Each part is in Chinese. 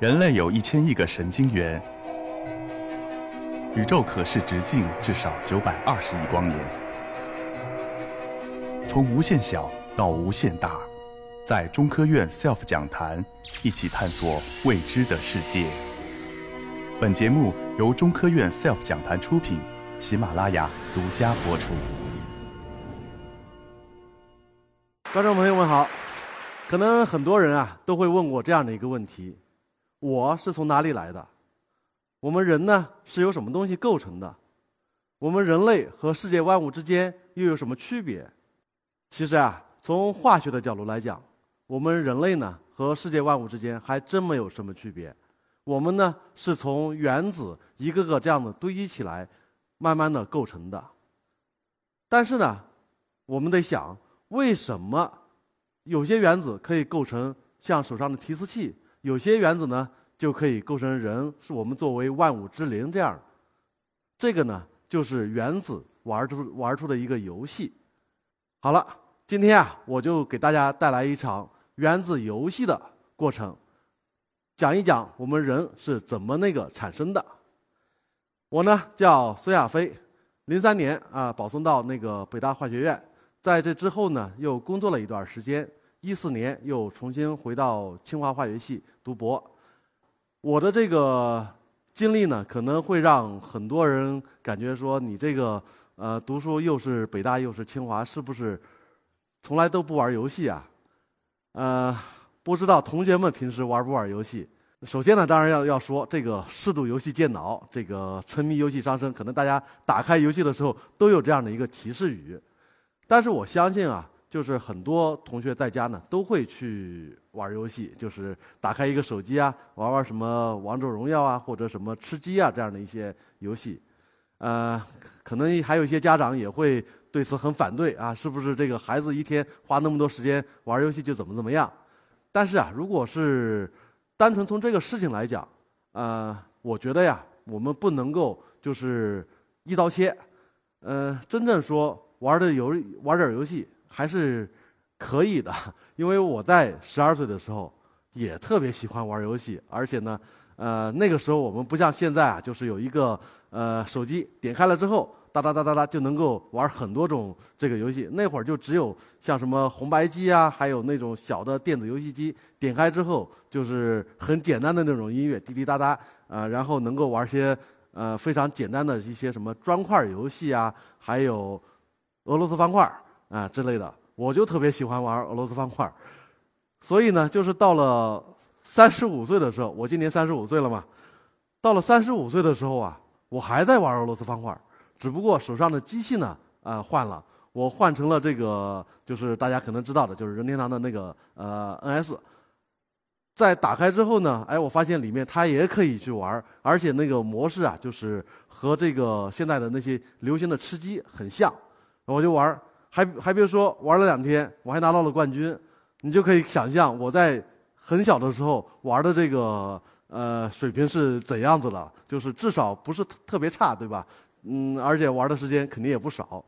人类有一千亿个神经元，宇宙可视直径至少九百二十亿光年。从无限小到无限大，在中科院 SELF 讲坛一起探索未知的世界。本节目由中科院 SELF 讲坛出品，喜马拉雅独家播出。观众朋友们好，可能很多人啊都会问我这样的一个问题。我是从哪里来的？我们人呢是由什么东西构成的？我们人类和世界万物之间又有什么区别？其实啊，从化学的角度来讲，我们人类呢和世界万物之间还真没有什么区别。我们呢是从原子一个个这样的堆积起来，慢慢的构成的。但是呢，我们得想，为什么有些原子可以构成像手上的提词器？有些原子呢，就可以构成人，是我们作为万物之灵这样。这个呢，就是原子玩出玩出的一个游戏。好了，今天啊，我就给大家带来一场原子游戏的过程，讲一讲我们人是怎么那个产生的。我呢叫孙亚飞，零三年啊保送到那个北大化学院，在这之后呢又工作了一段时间。一四年又重新回到清华化学系读博，我的这个经历呢，可能会让很多人感觉说，你这个呃读书又是北大又是清华，是不是从来都不玩游戏啊？呃，不知道同学们平时玩不玩游戏？首先呢，当然要要说这个适度游戏健脑，这个沉迷游戏伤身，可能大家打开游戏的时候都有这样的一个提示语，但是我相信啊。就是很多同学在家呢，都会去玩游戏，就是打开一个手机啊，玩玩什么王者荣耀啊，或者什么吃鸡啊这样的一些游戏。呃，可能还有一些家长也会对此很反对啊，是不是这个孩子一天花那么多时间玩游戏就怎么怎么样？但是啊，如果是单纯从这个事情来讲，呃，我觉得呀，我们不能够就是一刀切。呃，真正说玩的游玩点游戏。还是可以的，因为我在十二岁的时候也特别喜欢玩游戏，而且呢，呃，那个时候我们不像现在啊，就是有一个呃手机点开了之后，哒哒哒哒哒就能够玩很多种这个游戏。那会儿就只有像什么红白机啊，还有那种小的电子游戏机，点开之后就是很简单的那种音乐，滴滴答答啊，然后能够玩些呃非常简单的一些什么砖块游戏啊，还有俄罗斯方块。啊之类的，我就特别喜欢玩俄罗斯方块所以呢，就是到了三十五岁的时候，我今年三十五岁了嘛，到了三十五岁的时候啊，我还在玩俄罗斯方块只不过手上的机器呢，啊换了，我换成了这个，就是大家可能知道的，就是任天堂的那个呃 NS。在打开之后呢，哎，我发现里面它也可以去玩而且那个模式啊，就是和这个现在的那些流行的吃鸡很像，我就玩还还别说，玩了两天，我还拿到了冠军。你就可以想象我在很小的时候玩的这个呃水平是怎样子的，就是至少不是特别差，对吧？嗯，而且玩的时间肯定也不少。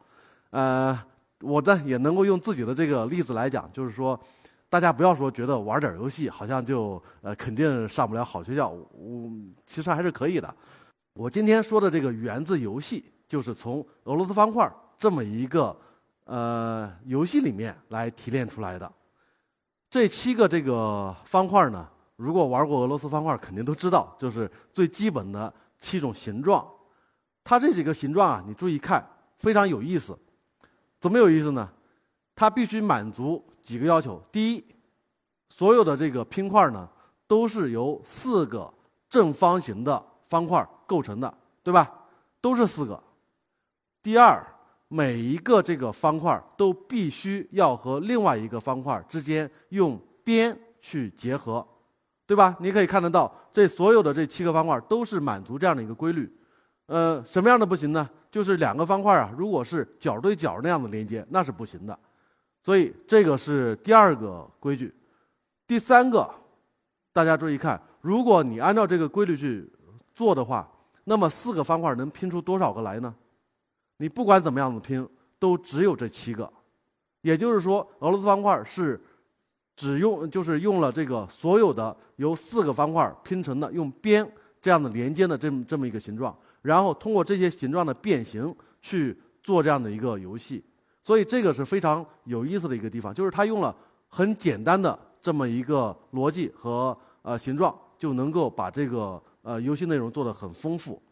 呃，我呢也能够用自己的这个例子来讲，就是说，大家不要说觉得玩点游戏好像就呃肯定上不了好学校，我其实还是可以的。我今天说的这个源自游戏，就是从俄罗斯方块这么一个。呃，游戏里面来提炼出来的这七个这个方块呢，如果玩过俄罗斯方块，肯定都知道，就是最基本的七种形状。它这几个形状啊，你注意看，非常有意思。怎么有意思呢？它必须满足几个要求：第一，所有的这个拼块呢，都是由四个正方形的方块构成的，对吧？都是四个。第二。每一个这个方块都必须要和另外一个方块之间用边去结合，对吧？你可以看得到，这所有的这七个方块都是满足这样的一个规律。呃，什么样的不行呢？就是两个方块啊，如果是角对角那样的连接，那是不行的。所以这个是第二个规矩。第三个，大家注意看，如果你按照这个规律去做的话，那么四个方块能拼出多少个来呢？你不管怎么样子拼，都只有这七个，也就是说，俄罗斯方块是只用就是用了这个所有的由四个方块拼成的用边这样的连接的这么这么一个形状，然后通过这些形状的变形去做这样的一个游戏，所以这个是非常有意思的一个地方，就是它用了很简单的这么一个逻辑和呃形状，就能够把这个呃游戏内容做得很丰富。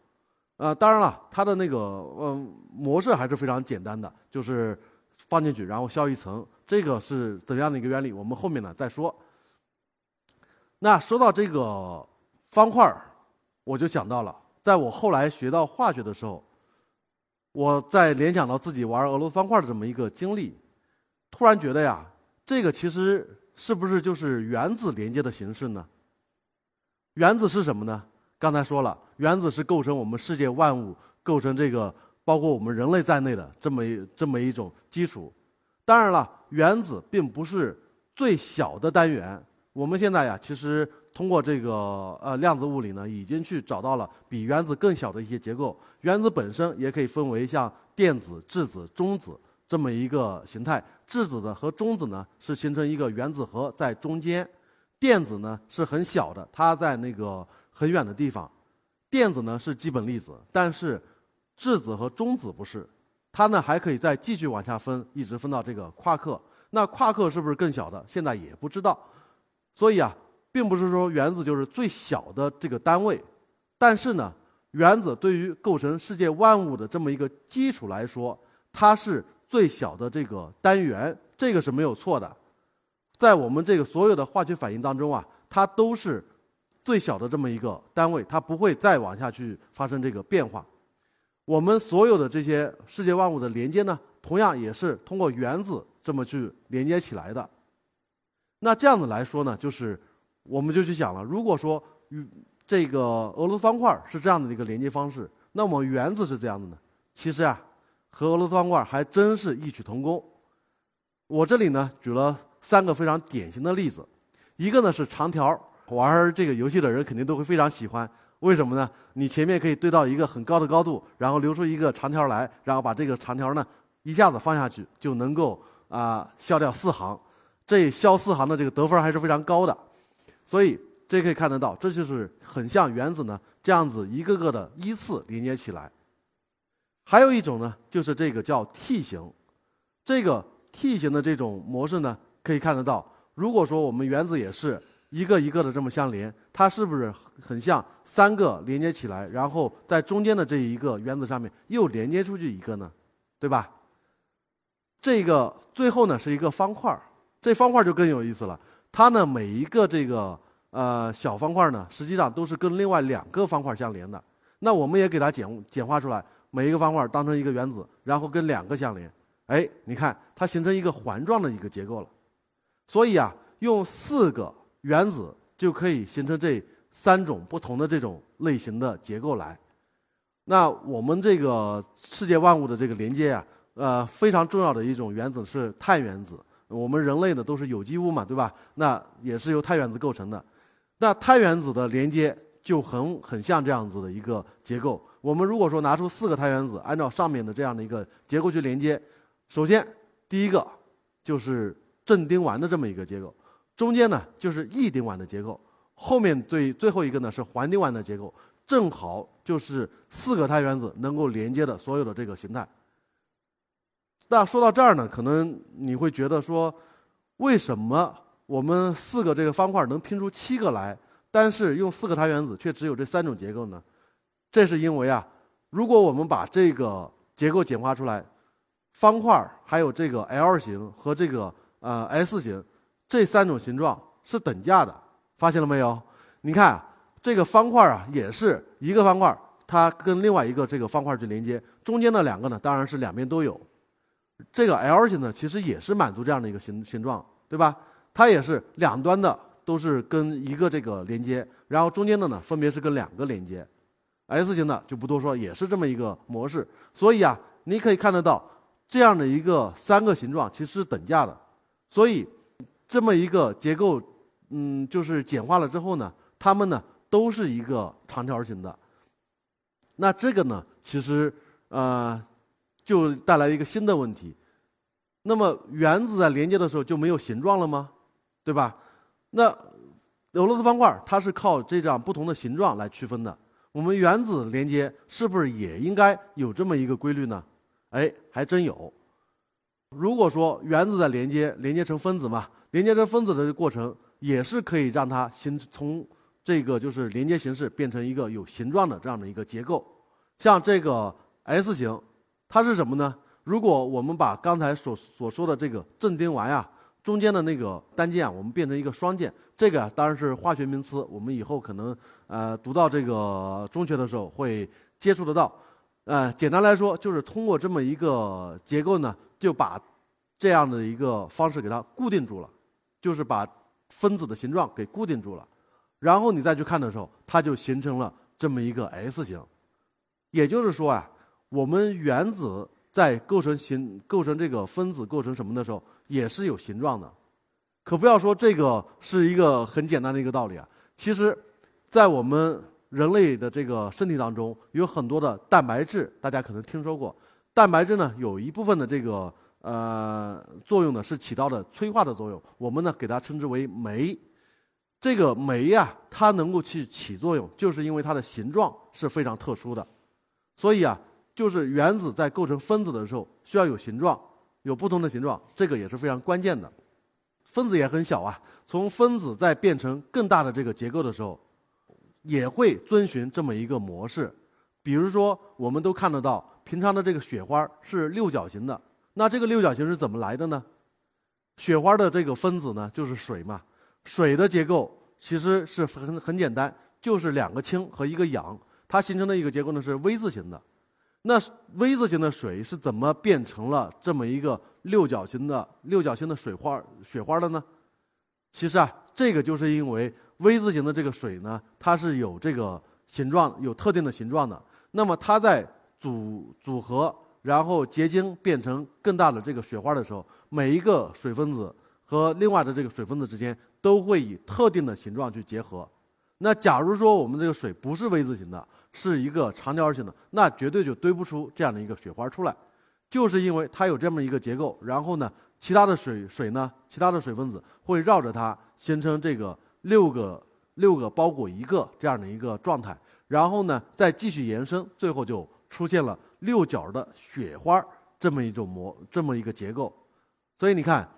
呃，当然了，它的那个嗯模式还是非常简单的，就是放进去，然后消一层。这个是怎样的一个原理？我们后面呢再说。那说到这个方块，我就想到了，在我后来学到化学的时候，我在联想到自己玩俄罗斯方块的这么一个经历，突然觉得呀，这个其实是不是就是原子连接的形式呢？原子是什么呢？刚才说了，原子是构成我们世界万物、构成这个包括我们人类在内的这么一这么一种基础。当然了，原子并不是最小的单元。我们现在呀，其实通过这个呃量子物理呢，已经去找到了比原子更小的一些结构。原子本身也可以分为像电子、质子、中子这么一个形态。质子呢和中子呢是形成一个原子核在中间，电子呢是很小的，它在那个。很远的地方，电子呢是基本粒子，但是质子和中子不是，它呢还可以再继续往下分，一直分到这个夸克。那夸克是不是更小的？现在也不知道。所以啊，并不是说原子就是最小的这个单位，但是呢，原子对于构成世界万物的这么一个基础来说，它是最小的这个单元，这个是没有错的。在我们这个所有的化学反应当中啊，它都是。最小的这么一个单位，它不会再往下去发生这个变化。我们所有的这些世界万物的连接呢，同样也是通过原子这么去连接起来的。那这样子来说呢，就是我们就去想了，如果说与这个俄罗斯方块是这样的一个连接方式，那么原子是这样的呢？其实啊，和俄罗斯方块还真是异曲同工。我这里呢举了三个非常典型的例子，一个呢是长条。玩这个游戏的人肯定都会非常喜欢，为什么呢？你前面可以堆到一个很高的高度，然后留出一个长条来，然后把这个长条呢一下子放下去，就能够啊消掉四行。这消四行的这个得分还是非常高的，所以这可以看得到，这就是很像原子呢这样子一个个的依次连接起来。还有一种呢，就是这个叫 T 型，这个 T 型的这种模式呢，可以看得到，如果说我们原子也是。一个一个的这么相连，它是不是很像三个连接起来，然后在中间的这一个原子上面又连接出去一个呢？对吧？这个最后呢是一个方块儿，这方块就更有意思了。它呢每一个这个呃小方块呢，实际上都是跟另外两个方块相连的。那我们也给它简简化出来，每一个方块当成一个原子，然后跟两个相连。哎，你看它形成一个环状的一个结构了。所以啊，用四个。原子就可以形成这三种不同的这种类型的结构来。那我们这个世界万物的这个连接啊，呃，非常重要的一种原子是碳原子。我们人类呢都是有机物嘛，对吧？那也是由碳原子构成的。那碳原子的连接就很很像这样子的一个结构。我们如果说拿出四个碳原子，按照上面的这样的一个结构去连接，首先第一个就是正丁烷的这么一个结构。中间呢就是异丁烷的结构，后面最最后一个呢是环丁烷的结构，正好就是四个碳原子能够连接的所有的这个形态。那说到这儿呢，可能你会觉得说，为什么我们四个这个方块能拼出七个来，但是用四个碳原子却只有这三种结构呢？这是因为啊，如果我们把这个结构简化出来，方块还有这个 L 型和这个呃 S 型。这三种形状是等价的，发现了没有？你看这个方块啊，也是一个方块，它跟另外一个这个方块去连接，中间的两个呢，当然是两边都有。这个 L 型呢，其实也是满足这样的一个形形状，对吧？它也是两端的都是跟一个这个连接，然后中间的呢，分别是跟两个连接。S 型的就不多说，也是这么一个模式。所以啊，你可以看得到这样的一个三个形状其实是等价的，所以。这么一个结构，嗯，就是简化了之后呢，它们呢都是一个长条形的。那这个呢，其实呃，就带来一个新的问题。那么原子在连接的时候就没有形状了吗？对。吧？那俄罗斯方块它是靠这样不同的形状来区分的。我们原子连接是不是也应该有这么一个规律呢？哎，还真有。如果说原子在连接连接成分子嘛，连接成分子的这过程也是可以让它形从这个就是连接形式变成一个有形状的这样的一个结构。像这个 S 型，它是什么呢？如果我们把刚才所所说的这个正丁烷呀，中间的那个单键啊，我们变成一个双键，这个当然是化学名词，我们以后可能呃读到这个中学的时候会接触得到。呃，简单来说，就是通过这么一个结构呢，就把这样的一个方式给它固定住了，就是把分子的形状给固定住了，然后你再去看的时候，它就形成了这么一个 S 型。也就是说啊，我们原子在构成形、构成这个分子构成什么的时候，也是有形状的。可不要说这个是一个很简单的一个道理啊。其实，在我们人类的这个身体当中，有很多的蛋白质，大家可能听说过。蛋白质呢，有一部分的这个呃作用呢，是起到了催化的作用。我们呢，给它称之为酶。这个酶呀，它能够去起作用，就是因为它的形状是非常特殊的。所以啊，就是原子在构成分子的时候需要有形状，有不同的形状，这个也是非常关键的。分子也很小啊，从分子在变成更大的这个结构的时候，也会遵循这么一个模式。比如说，我们都看得到，平常的这个雪花是六角形的，那这个六角形是怎么来的呢？雪花的这个分子呢，就是水嘛。水的结构其实是很很简单，就是两个氢和一个氧。它形成的一个结构呢是 V 字形的，那 V 字形的水是怎么变成了这么一个六角形的六角形的水花雪花的呢？其实啊，这个就是因为 V 字形的这个水呢，它是有这个形状，有特定的形状的。那么它在组组合，然后结晶变成更大的这个雪花的时候，每一个水分子和另外的这个水分子之间都会以特定的形状去结合。那假如说我们这个水不是 V 字形的，是一个长条形的，那绝对就堆不出这样的一个雪花出来，就是因为它有这么一个结构。然后呢，其他的水水呢，其他的水分子会绕着它形成这个六个六个包裹一个这样的一个状态。然后呢，再继续延伸，最后就出现了六角的雪花这么一种模这么一个结构。所以你看，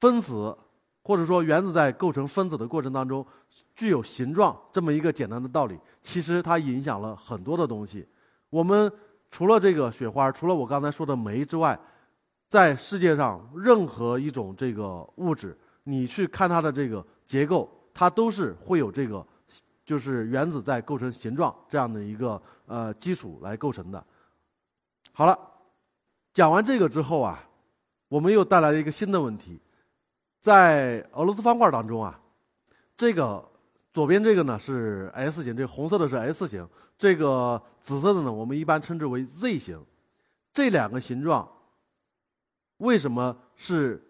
分子或者说原子在构成分子的过程当中。具有形状这么一个简单的道理，其实它影响了很多的东西。我们除了这个雪花，除了我刚才说的酶之外，在世界上任何一种这个物质，你去看它的这个结构，它都是会有这个，就是原子在构成形状这样的一个呃基础来构成的。好了，讲完这个之后啊，我们又带来了一个新的问题，在俄罗斯方块当中啊。这个左边这个呢是 S 型，这个红色的是 S 型，这个紫色的呢我们一般称之为 Z 型。这两个形状为什么是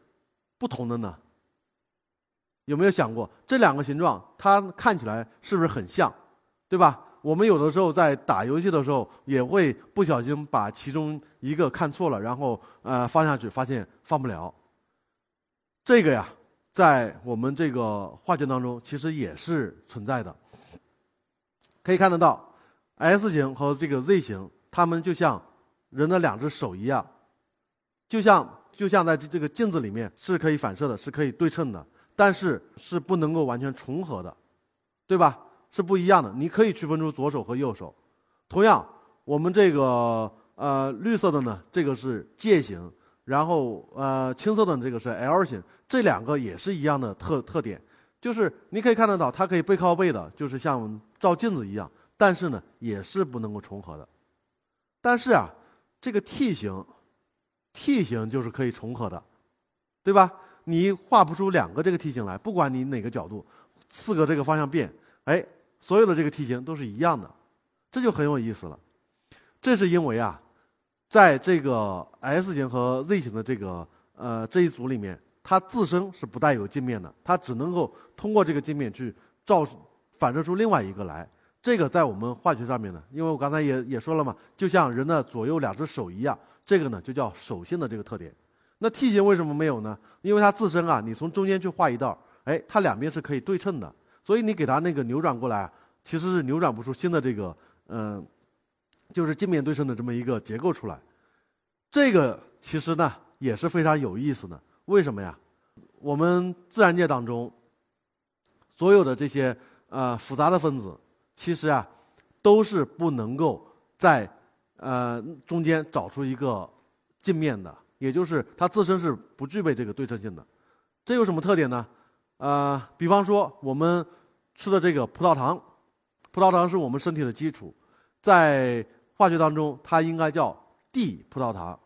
不同的呢？有没有想过这两个形状它看起来是不是很像，对吧？我们有的时候在打游戏的时候也会不小心把其中一个看错了，然后呃放下去发现放不了。这个呀。在我们这个画卷当中，其实也是存在的。可以看得到，S 型和这个 Z 型，它们就像人的两只手一样，就像就像在这这个镜子里面是可以反射的，是可以对称的，但是是不能够完全重合的，对吧？是不一样的。你可以区分出左手和右手。同样，我们这个呃绿色的呢，这个是介型。然后，呃，青色的这个是 L 型，这两个也是一样的特特点，就是你可以看得到，它可以背靠背的，就是像照镜子一样，但是呢，也是不能够重合的。但是啊，这个 T 型，T 型就是可以重合的，对吧？你画不出两个这个 T 型来，不管你哪个角度，四个这个方向变，哎，所有的这个 T 型都是一样的，这就很有意思了。这是因为啊。在这个 S 型和 Z 型的这个呃这一组里面，它自身是不带有镜面的，它只能够通过这个镜面去照反射出另外一个来。这个在我们化学上面呢，因为我刚才也也说了嘛，就像人的左右两只手一样，这个呢就叫手性的这个特点。那 T 型为什么没有呢？因为它自身啊，你从中间去画一道，哎，它两边是可以对称的，所以你给它那个扭转过来，其实是扭转不出新的这个嗯、就是镜面对称的这么一个结构出来。这个其实呢也是非常有意思的，为什么呀？我们自然界当中所有的这些呃复杂的分子，其实啊都是不能够在呃中间找出一个镜面的，也就是它自身是不具备这个对称性的。这有什么特点呢？呃，比方说我们吃的这个葡萄糖，葡萄糖是我们身体的基础，在化学当中它应该叫 D 葡萄糖，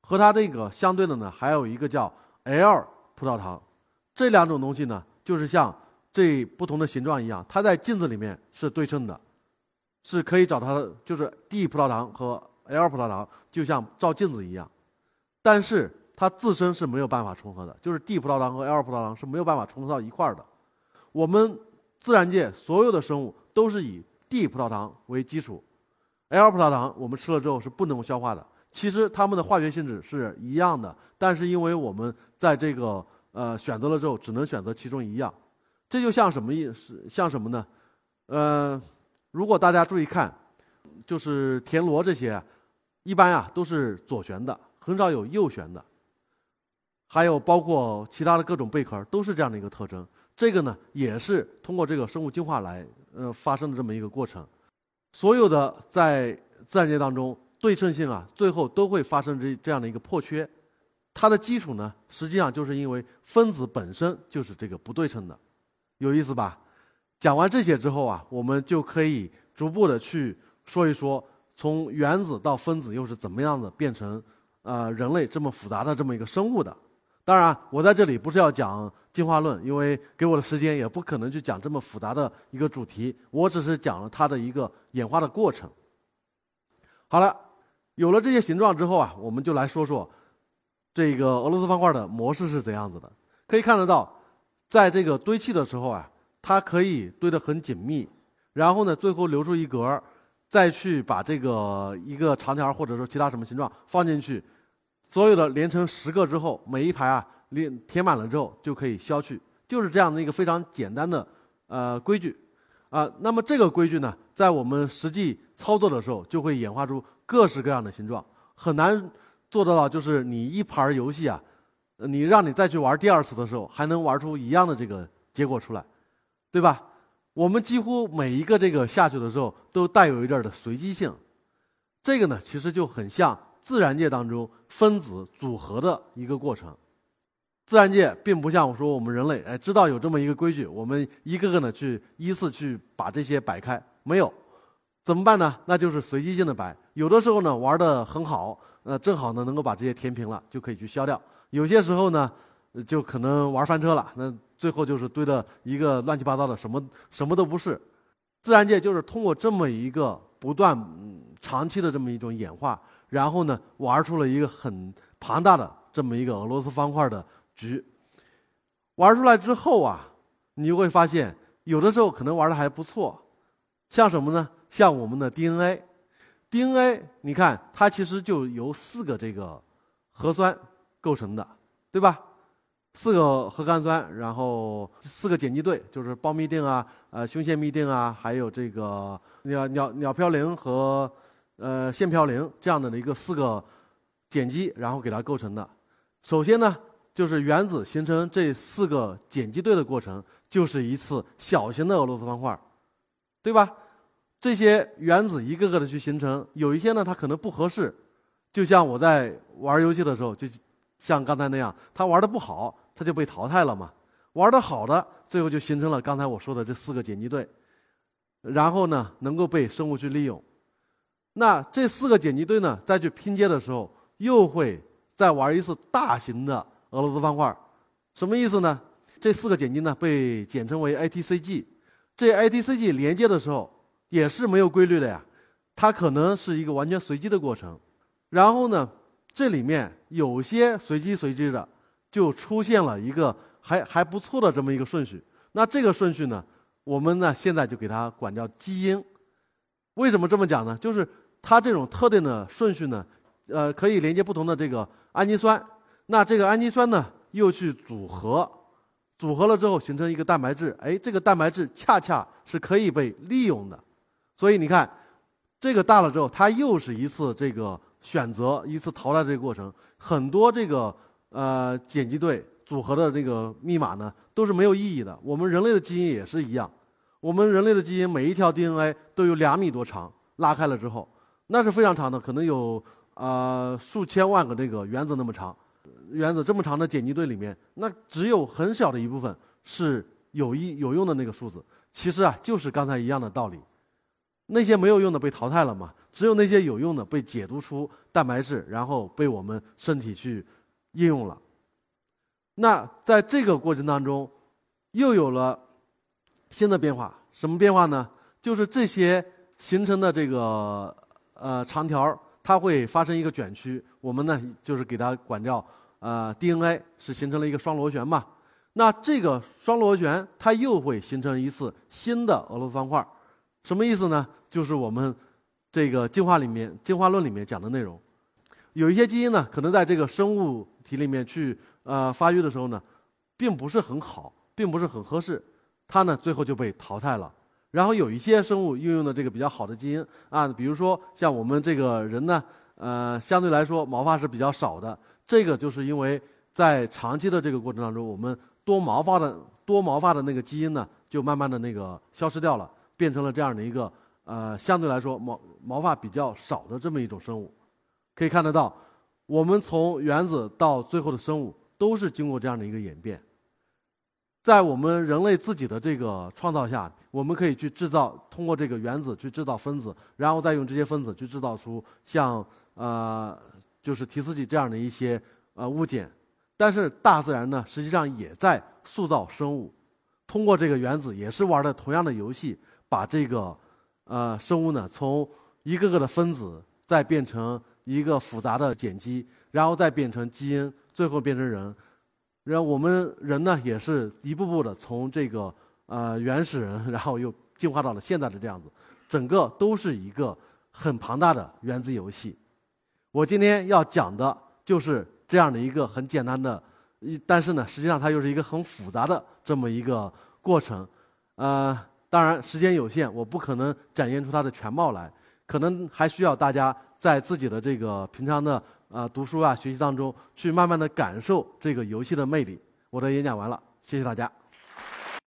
和它这个相对的呢还有一个叫 L 葡萄糖。这两种东西呢，就是像这不同的形状一样，它在镜子里面是对称的，是可以找它的，就是 D 葡萄糖和 L 葡萄糖，就像照镜子一样。但是它自身是没有办法重合的，就是 D 葡萄糖和 L 葡萄糖是没有办法重合到一块儿的。我们自然界所有的生物都是以 D 葡萄糖为基础，L 葡萄糖我们吃了之后是不能消化的。其实它们的化学性质是一样的，但是因为我们在这个呃选择了之后，只能选择其中一样。这就像什么意思？像什么呢？呃，如果大家注意看，就是田螺这些，一般啊都是左旋的，很少有右旋的。还有包括其他的各种贝壳，都是这样的一个特征。这个呢，也是通过这个生物进化来呃发生的这么一个过程。所有的在自然界当中，对称性啊，最后都会发生这这样的一个破缺。它的基础呢，实际上就是因为分子本身就是这个不对称的，有意思吧？讲完这些之后啊，我们就可以逐步的去说一说，从原子到分子又是怎么样的变成呃人类这么复杂的这么一个生物的。当然，我在这里不是要讲进化论，因为给我的时间也不可能去讲这么复杂的一个主题。我只是讲了它的一个演化的过程。好了，有了这些形状之后啊，我们就来说说这个俄罗斯方块的模式是怎样子的。可以看得到，在这个堆砌的时候啊，它可以堆得很紧密，然后呢，最后留出一格，再去把这个一个长条或者说其他什么形状放进去。所有的连成十个之后，每一排啊连填满了之后就可以消去，就是这样的一个非常简单的呃规矩啊。那么这个规矩呢，在我们实际操作的时候，就会演化出各式各样的形状，很难做得到。就是你一盘游戏啊，你让你再去玩第二次的时候，还能玩出一样的这个结果出来，对吧？我们几乎每一个这个下去的时候，都带有一点的随机性。这个呢，其实就很像。自然界当中分子组合的一个过程，自然界并不像我说我们人类，哎，知道有这么一个规矩，我们一个个的去依次去把这些摆开，没有，怎么办呢？那就是随机性的摆。有的时候呢玩的很好，呃，正好呢能够把这些填平了，就可以去消掉。有些时候呢，就可能玩翻车了，那最后就是堆的一个乱七八糟的，什么什么都不是。自然界就是通过这么一个不断长期的这么一种演化。然后呢，玩出了一个很庞大的这么一个俄罗斯方块的局。玩出来之后啊，你就会发现，有的时候可能玩的还不错。像什么呢？像我们的 DNA，DNA，你看它其实就由四个这个核酸构成的，对吧？四个核苷酸，然后四个碱基对，就是胞嘧啶啊，呃，胸腺嘧啶啊，还有这个鸟鸟鸟嘌呤和。呃，腺嘌呤这样的一个四个碱基，然后给它构成的。首先呢，就是原子形成这四个碱基对的过程，就是一次小型的俄罗斯方块，对吧？这些原子一个个的去形成，有一些呢它可能不合适，就像我在玩游戏的时候，就像刚才那样，它玩的不好，它就被淘汰了嘛。玩的好的，最后就形成了刚才我说的这四个碱基对，然后呢，能够被生物去利用。那这四个碱基对呢，再去拼接的时候，又会再玩一次大型的俄罗斯方块，什么意思呢？这四个碱基呢被简称为 ATCG，这 ATCG 连接的时候也是没有规律的呀，它可能是一个完全随机的过程。然后呢，这里面有些随机随机的，就出现了一个还还不错的这么一个顺序。那这个顺序呢，我们呢现在就给它管叫基因。为什么这么讲呢？就是它这种特定的顺序呢，呃，可以连接不同的这个氨基酸。那这个氨基酸呢，又去组合组合了之后形成一个蛋白质，哎，这个蛋白质恰恰是可以被利用的。所以你看，这个大了之后，它又是一次这个选择、一次淘汰这个过程。很多这个呃碱基对组合的这个密码呢，都是没有意义的。我们人类的基因也是一样，我们人类的基因每一条 DNA 都有两米多长，拉开了之后，那是非常长的，可能有啊数千万个这个原子那么长。原子这么长的碱基对里面，那只有很小的一部分是有益有用的那个数字。其实啊，就是刚才一样的道理。那些没有用的被淘汰了嘛？只有那些有用的被解读出蛋白质，然后被我们身体去应用了。那在这个过程当中，又有了新的变化。什么变化呢？就是这些形成的这个呃长条，它会发生一个卷曲。我们呢，就是给它管叫呃 DNA 是形成了一个双螺旋嘛。那这个双螺旋，它又会形成一次新的俄罗斯方块。什么意思呢？就是我们这个进化里面进化论里面讲的内容。有一些基因呢，可能在这个生物体里面去呃发育的时候呢，并不是很好，并不是很合适，它呢最后就被淘汰了。然后有一些生物运用的这个比较好的基因啊，比如说像我们这个人呢，呃，相对来说毛发是比较少的。这个就是因为在长期的这个过程当中，我们多毛发的多毛发的那个基因呢，就慢慢的那个消失掉了。变成了这样的一个呃，相对来说毛毛发比较少的这么一种生物，可以看得到，我们从原子到最后的生物都是经过这样的一个演变。在我们人类自己的这个创造下，我们可以去制造，通过这个原子去制造分子，然后再用这些分子去制造出像呃，就是提斯基这样的一些呃物件。但是大自然呢，实际上也在塑造生物，通过这个原子也是玩的同样的游戏。把这个呃生物呢，从一个个的分子，再变成一个复杂的碱基，然后再变成基因，最后变成人。然后我们人呢，也是一步步的从这个呃原始人，然后又进化到了现在的这样子，整个都是一个很庞大的原子游戏。我今天要讲的就是这样的一个很简单的，一但是呢，实际上它又是一个很复杂的这么一个过程，呃。当然，时间有限，我不可能展现出它的全貌来，可能还需要大家在自己的这个平常的啊读书啊、学习当中，去慢慢的感受这个游戏的魅力。我的演讲完了，谢谢大家。